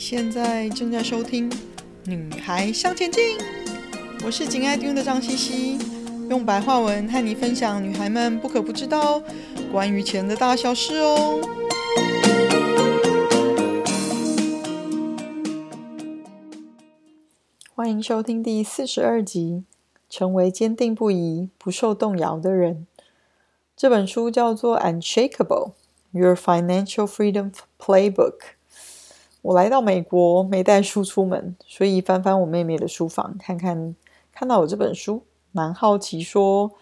现在正在收听《女孩向前进》，我是紧爱听的张茜茜，用白话文和你分享女孩们不可不知道关于钱的大小事哦。欢迎收听第四十二集，成为坚定不移、不受动摇的人。这本书叫做《Unshakable: Your Financial Freedom Playbook》。我来到美国没带书出门，所以翻翻我妹妹的书房，看看看到我这本书，蛮好奇说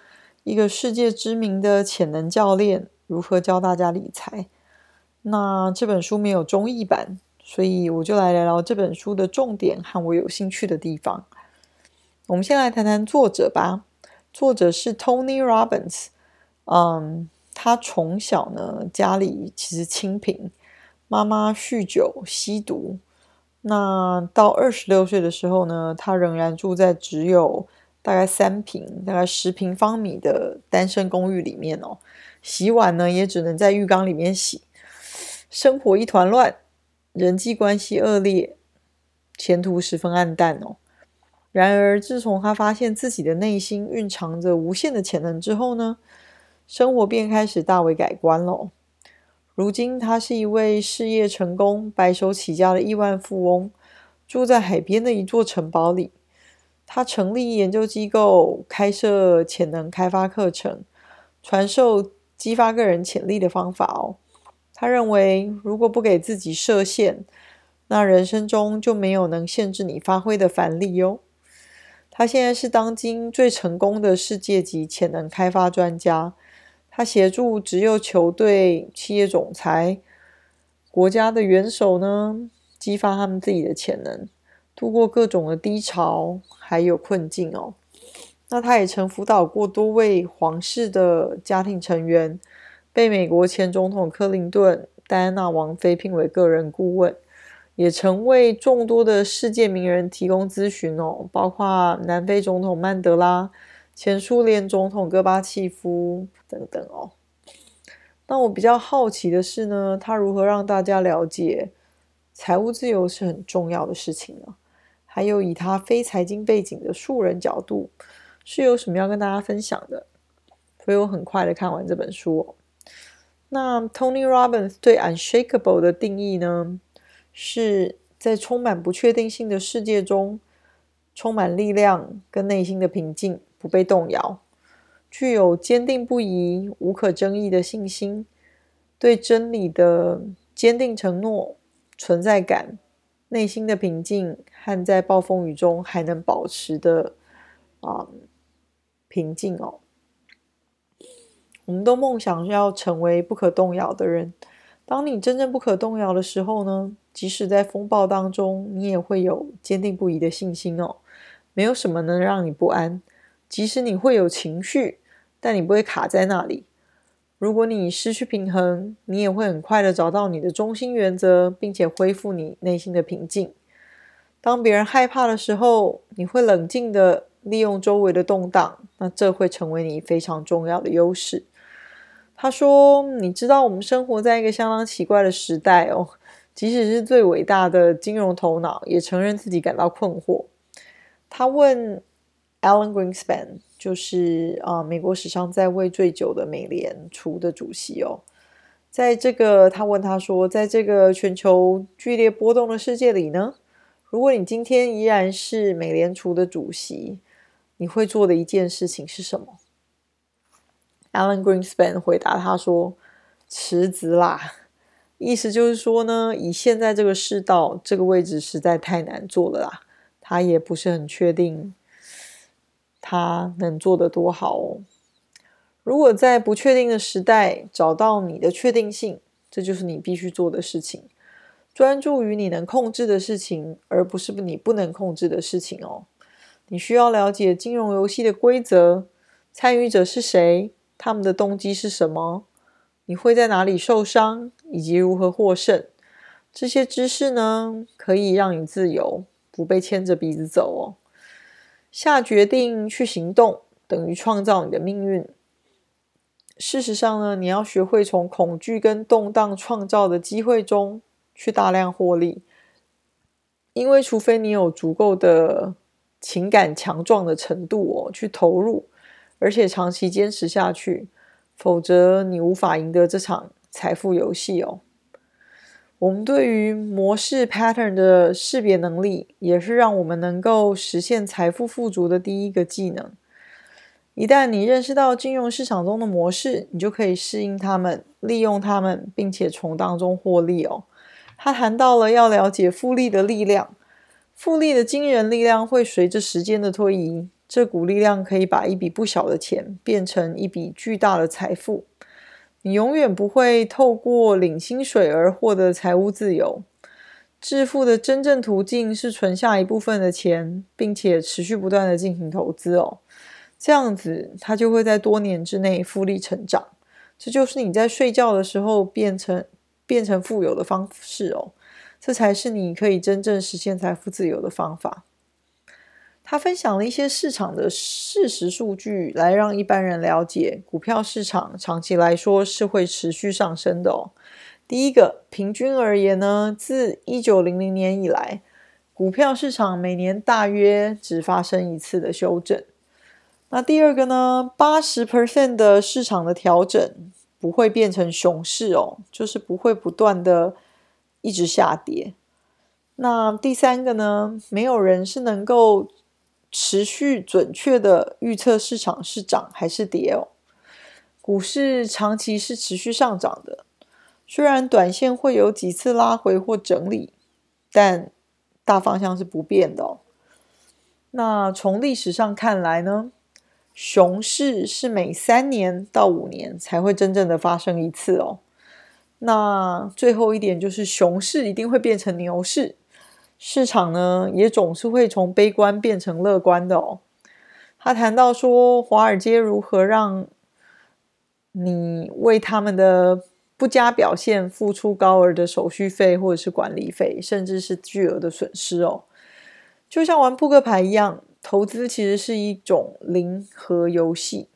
一个世界知名的潜能教练如何教大家理财。那这本书没有中译版，所以我就来聊聊这本书的重点和我有兴趣的地方。我们先来谈谈作者吧，作者是 Tony Robbins。嗯，他从小呢家里其实清贫。妈妈酗酒吸毒，那到二十六岁的时候呢，他仍然住在只有大概三平、大概十平方米的单身公寓里面哦。洗碗呢，也只能在浴缸里面洗，生活一团乱，人际关系恶劣，前途十分暗淡哦。然而，自从他发现自己的内心蕴藏着无限的潜能之后呢，生活便开始大为改观喽。如今，他是一位事业成功、白手起家的亿万富翁，住在海边的一座城堡里。他成立研究机构，开设潜能开发课程，传授激发个人潜力的方法哦。他认为，如果不给自己设限，那人生中就没有能限制你发挥的范例哟。他现在是当今最成功的世界级潜能开发专家。他协助职业球队、企业总裁、国家的元首呢，激发他们自己的潜能，度过各种的低潮还有困境哦。那他也曾辅导过多位皇室的家庭成员，被美国前总统克林顿、戴安娜王妃聘为个人顾问，也曾为众多的世界名人提供咨询哦，包括南非总统曼德拉。前苏联总统戈巴契夫等等哦，那我比较好奇的是呢，他如何让大家了解财务自由是很重要的事情呢？还有以他非财经背景的素人角度，是有什么要跟大家分享的？所以我很快的看完这本书哦。那 Tony Robbins 对 Unshakable 的定义呢，是在充满不确定性的世界中，充满力量跟内心的平静。不被动摇，具有坚定不移、无可争议的信心，对真理的坚定承诺、存在感、内心的平静和在暴风雨中还能保持的啊、平静哦。我们都梦想要成为不可动摇的人。当你真正不可动摇的时候呢，即使在风暴当中，你也会有坚定不移的信心哦。没有什么能让你不安。即使你会有情绪，但你不会卡在那里。如果你失去平衡，你也会很快的找到你的中心原则，并且恢复你内心的平静。当别人害怕的时候，你会冷静的利用周围的动荡，那这会成为你非常重要的优势。他说：“你知道我们生活在一个相当奇怪的时代哦，即使是最伟大的金融头脑，也承认自己感到困惑。”他问。Alan Greenspan 就是啊，美国史上在位最久的美联储的主席哦。在这个，他问他说，在这个全球剧烈波动的世界里呢，如果你今天依然是美联储的主席，你会做的一件事情是什么？Alan Greenspan 回答他说：“辞职啦。”意思就是说呢，以现在这个世道，这个位置实在太难做了啦。他也不是很确定。他能做得多好哦！如果在不确定的时代找到你的确定性，这就是你必须做的事情。专注于你能控制的事情，而不是你不能控制的事情哦。你需要了解金融游戏的规则，参与者是谁，他们的动机是什么，你会在哪里受伤，以及如何获胜。这些知识呢，可以让你自由，不被牵着鼻子走哦。下决定去行动，等于创造你的命运。事实上呢，你要学会从恐惧跟动荡创造的机会中去大量获利，因为除非你有足够的情感强壮的程度哦，去投入，而且长期坚持下去，否则你无法赢得这场财富游戏哦。我们对于模式 pattern 的识别能力，也是让我们能够实现财富富足的第一个技能。一旦你认识到金融市场中的模式，你就可以适应它们，利用它们，并且从当中获利哦。他谈到了要了解复利的力量，复利的惊人力量会随着时间的推移，这股力量可以把一笔不小的钱变成一笔巨大的财富。你永远不会透过领薪水而获得财务自由。致富的真正途径是存下一部分的钱，并且持续不断的进行投资哦。这样子，它就会在多年之内复利成长。这就是你在睡觉的时候变成。变成富有的方式哦，这才是你可以真正实现财富自由的方法。他分享了一些市场的事实数据，来让一般人了解股票市场长期来说是会持续上升的哦。第一个，平均而言呢，自一九零零年以来，股票市场每年大约只发生一次的修正。那第二个呢，八十 percent 的市场的调整。不会变成熊市哦，就是不会不断的一直下跌。那第三个呢，没有人是能够持续准确的预测市场是涨还是跌哦。股市长期是持续上涨的，虽然短线会有几次拉回或整理，但大方向是不变的哦。那从历史上看来呢？熊市是每三年到五年才会真正的发生一次哦。那最后一点就是，熊市一定会变成牛市，市场呢也总是会从悲观变成乐观的哦。他谈到说，华尔街如何让你为他们的不佳表现付出高额的手续费或者是管理费，甚至是巨额的损失哦，就像玩扑克牌一样。投资其实是一种零和游戏，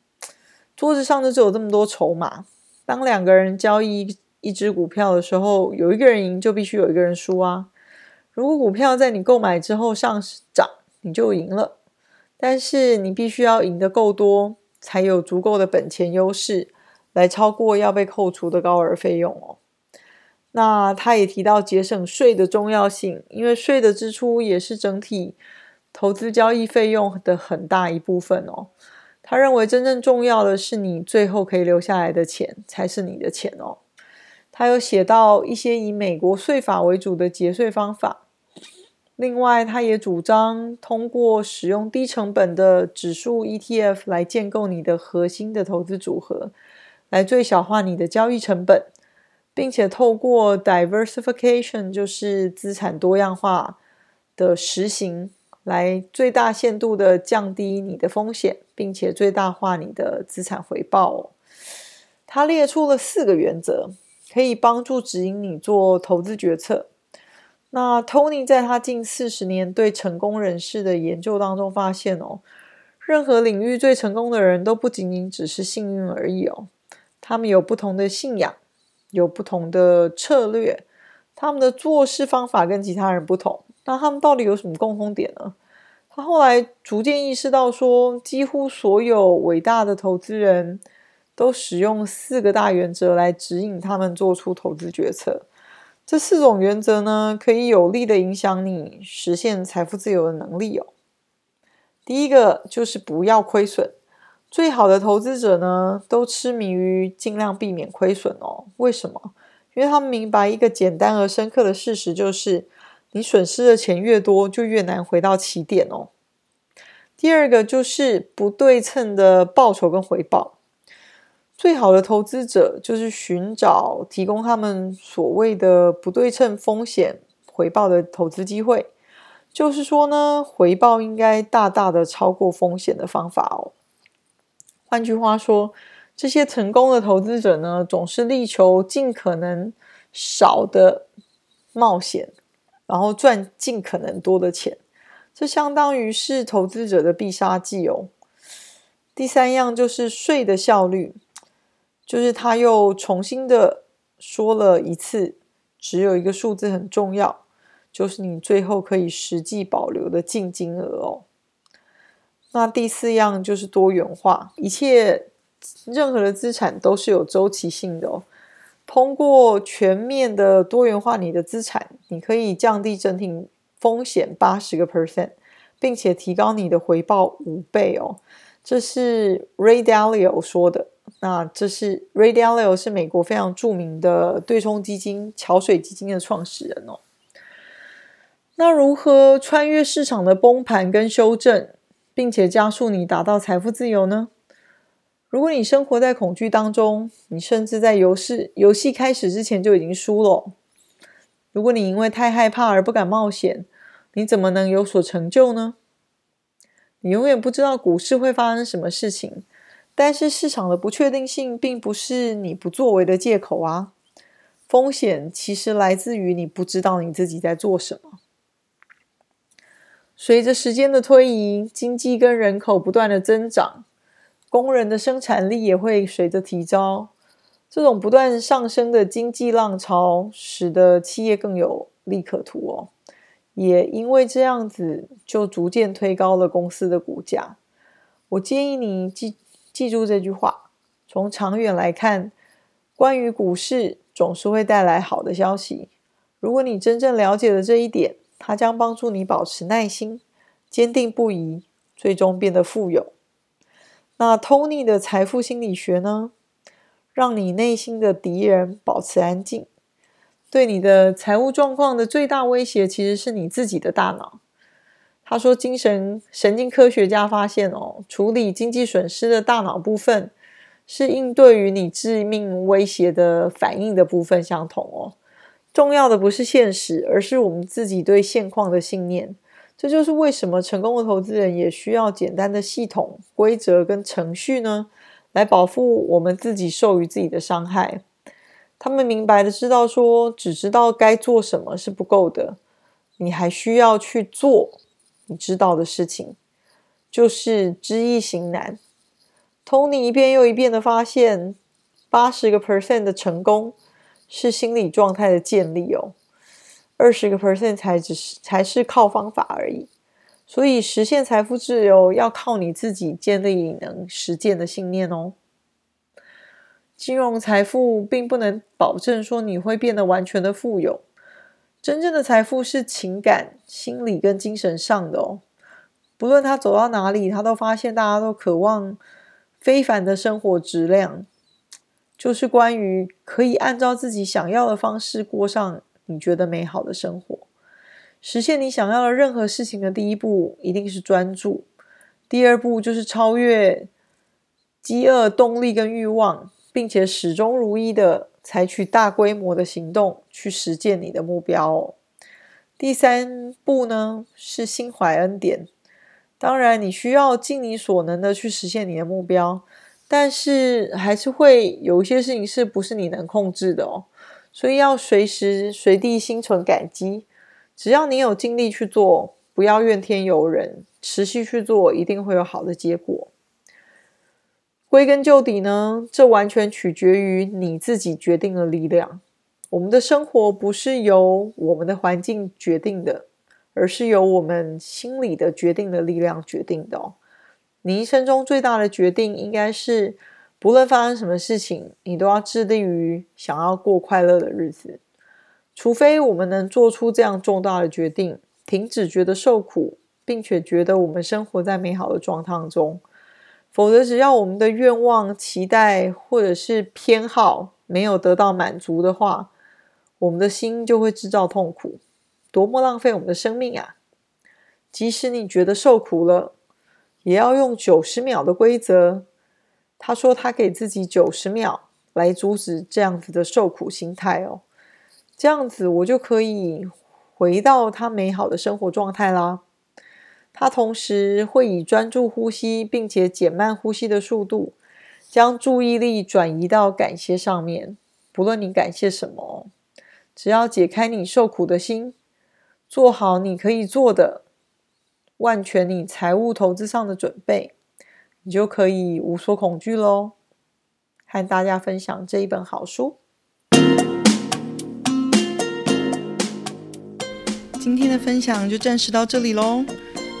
桌子上就只有这么多筹码。当两个人交易一只股票的时候，有一个人赢，就必须有一个人输啊。如果股票在你购买之后上涨，你就赢了。但是你必须要赢得够多，才有足够的本钱优势来超过要被扣除的高额费用哦。那他也提到节省税的重要性，因为税的支出也是整体。投资交易费用的很大一部分哦，他认为真正重要的是你最后可以留下来的钱才是你的钱哦。他有写到一些以美国税法为主的节税方法，另外他也主张通过使用低成本的指数 ETF 来建构你的核心的投资组合，来最小化你的交易成本，并且透过 diversification 就是资产多样化的实行。来最大限度的降低你的风险，并且最大化你的资产回报。他列出了四个原则，可以帮助指引你做投资决策。那 Tony 在他近四十年对成功人士的研究当中发现哦，任何领域最成功的人都不仅仅只是幸运而已哦，他们有不同的信仰，有不同的策略，他们的做事方法跟其他人不同。那他们到底有什么共同点呢？他后来逐渐意识到说，说几乎所有伟大的投资人都使用四个大原则来指引他们做出投资决策。这四种原则呢，可以有力的影响你实现财富自由的能力哦。第一个就是不要亏损。最好的投资者呢，都痴迷于尽量避免亏损哦。为什么？因为他们明白一个简单而深刻的事实，就是。你损失的钱越多，就越难回到起点哦。第二个就是不对称的报酬跟回报。最好的投资者就是寻找提供他们所谓的不对称风险回报的投资机会。就是说呢，回报应该大大的超过风险的方法哦。换句话说，这些成功的投资者呢，总是力求尽可能少的冒险。然后赚尽可能多的钱，这相当于是投资者的必杀技哦。第三样就是税的效率，就是他又重新的说了一次，只有一个数字很重要，就是你最后可以实际保留的净金额哦。那第四样就是多元化，一切任何的资产都是有周期性的哦。通过全面的多元化你的资产，你可以降低整体风险八十个 percent，并且提高你的回报五倍哦。这是 Ray Dalio 说的。那这是 Ray Dalio 是美国非常著名的对冲基金桥水基金的创始人哦。那如何穿越市场的崩盘跟修正，并且加速你达到财富自由呢？如果你生活在恐惧当中，你甚至在游戏游戏开始之前就已经输了。如果你因为太害怕而不敢冒险，你怎么能有所成就呢？你永远不知道股市会发生什么事情，但是市场的不确定性并不是你不作为的借口啊。风险其实来自于你不知道你自己在做什么。随着时间的推移，经济跟人口不断的增长。工人的生产力也会随着提高，这种不断上升的经济浪潮，使得企业更有利可图哦。也因为这样子，就逐渐推高了公司的股价。我建议你记记住这句话：从长远来看，关于股市总是会带来好的消息。如果你真正了解了这一点，它将帮助你保持耐心、坚定不移，最终变得富有。那 Tony 的财富心理学呢？让你内心的敌人保持安静。对你的财务状况的最大威胁，其实是你自己的大脑。他说，精神神经科学家发现哦，处理经济损失的大脑部分，是应对于你致命威胁的反应的部分相同哦。重要的不是现实，而是我们自己对现况的信念。这就是为什么成功的投资人也需要简单的系统、规则跟程序呢，来保护我们自己受于自己的伤害。他们明白的知道说，只知道该做什么是不够的，你还需要去做你知道的事情，就是知易行难。Tony 一遍又一遍的发现，八十个 percent 的成功是心理状态的建立哦。二十个 percent 才只是才是靠方法而已，所以实现财富自由要靠你自己建立能实践的信念哦。金融财富并不能保证说你会变得完全的富有，真正的财富是情感、心理跟精神上的哦。不论他走到哪里，他都发现大家都渴望非凡的生活质量，就是关于可以按照自己想要的方式过上。你觉得美好的生活，实现你想要的任何事情的第一步一定是专注，第二步就是超越饥饿、动力跟欲望，并且始终如一的采取大规模的行动去实现你的目标哦。第三步呢是心怀恩典，当然你需要尽你所能的去实现你的目标，但是还是会有一些事情是不是你能控制的哦。所以要随时随地心存感激，只要你有尽力去做，不要怨天尤人，持续去做，一定会有好的结果。归根究底呢，这完全取决于你自己决定的力量。我们的生活不是由我们的环境决定的，而是由我们心里的决定的力量决定的。你一生中最大的决定应该是。不论发生什么事情，你都要致力于想要过快乐的日子。除非我们能做出这样重大的决定，停止觉得受苦，并且觉得我们生活在美好的状态中，否则，只要我们的愿望、期待或者是偏好没有得到满足的话，我们的心就会制造痛苦。多么浪费我们的生命啊！即使你觉得受苦了，也要用九十秒的规则。他说：“他给自己九十秒来阻止这样子的受苦心态哦，这样子我就可以回到他美好的生活状态啦。”他同时会以专注呼吸，并且减慢呼吸的速度，将注意力转移到感谢上面。不论你感谢什么，只要解开你受苦的心，做好你可以做的，万全你财务投资上的准备。你就可以无所恐惧喽，和大家分享这一本好书。今天的分享就暂时到这里喽，